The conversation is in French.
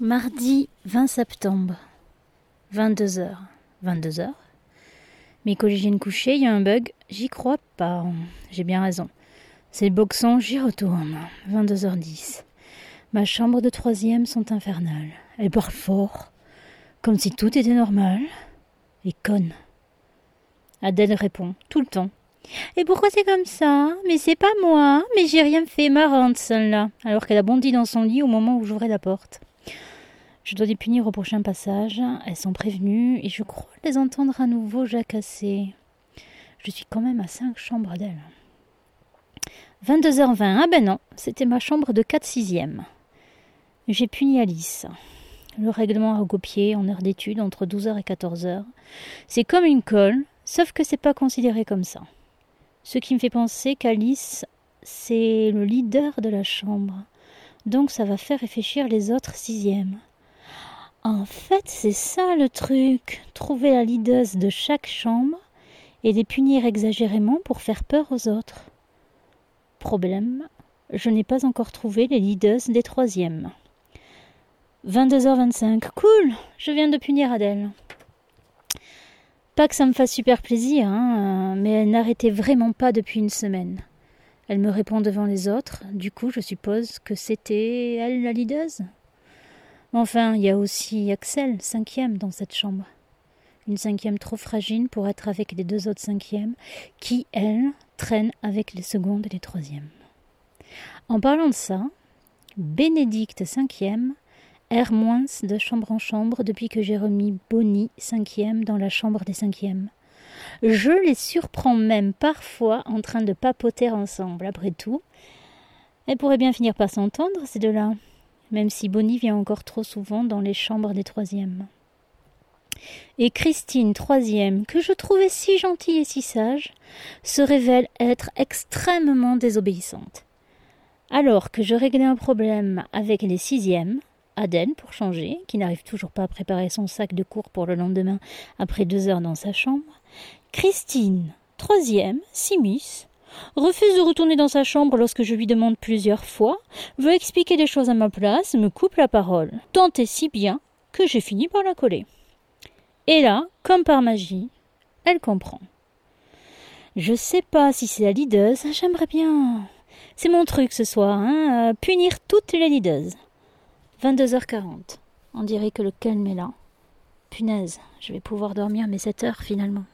Mardi 20 septembre, 22h. 22h Mes collégiennes couchées, il y a un bug, j'y crois pas. J'ai bien raison. C'est le boxon, j'y retourne. 22h10. Ma chambre de troisième sont infernales. Elles parlent fort, comme si tout était normal. Et conne. Adèle répond, tout le temps. Et pourquoi c'est comme ça? Mais c'est pas moi, mais j'ai rien fait, marrante celle-là. Alors qu'elle a bondi dans son lit au moment où j'ouvrais la porte. Je dois les punir au prochain passage. Elles sont prévenues et je crois les entendre à nouveau jacasser. Je suis quand même à cinq chambres d'elles. 22h20. Ah ben non, c'était ma chambre de 4 sixième. J'ai puni Alice. Le règlement à recopier en heure d'étude entre 12h et 14h. C'est comme une colle, sauf que c'est pas considéré comme ça. Ce qui me fait penser qu'Alice, c'est le leader de la chambre. Donc ça va faire réfléchir les autres sixièmes. En fait, c'est ça le truc. Trouver la leaduse de chaque chambre et les punir exagérément pour faire peur aux autres. Problème, je n'ai pas encore trouvé les leaders des troisièmes. 22h25. Cool, je viens de punir Adèle. Pas que ça me fasse super plaisir, hein, mais elle n'arrêtait vraiment pas depuis une semaine. Elle me répond devant les autres, du coup je suppose que c'était elle la leaduse? Enfin, il y a aussi Axel, cinquième, dans cette chambre. Une cinquième trop fragile pour être avec les deux autres cinquièmes, qui, elle, traîne avec les secondes et les troisièmes. En parlant de ça, Bénédicte cinquième erre moins de chambre en chambre depuis que j'ai remis Bonnie cinquième dans la chambre des cinquièmes. Je les surprends même parfois en train de papoter ensemble. Après tout, elles pourraient bien finir par s'entendre, ces deux-là même si Bonnie vient encore trop souvent dans les chambres des troisièmes. Et Christine, troisième, que je trouvais si gentille et si sage, se révèle être extrêmement désobéissante. Alors que je réglais un problème avec les sixièmes, Adèle, pour changer, qui n'arrive toujours pas à préparer son sac de cours pour le lendemain après deux heures dans sa chambre, Christine, troisième, Simus, refuse de retourner dans sa chambre lorsque je lui demande plusieurs fois, veut expliquer des choses à ma place, me coupe la parole, tant si bien que j'ai fini par la coller. Et là, comme par magie, elle comprend. Je sais pas si c'est la lideuse, j'aimerais bien. C'est mon truc ce soir, hein, punir toutes les lideuses. 22h40. On dirait que le calme est là. Punaise, je vais pouvoir dormir mes 7 heures finalement.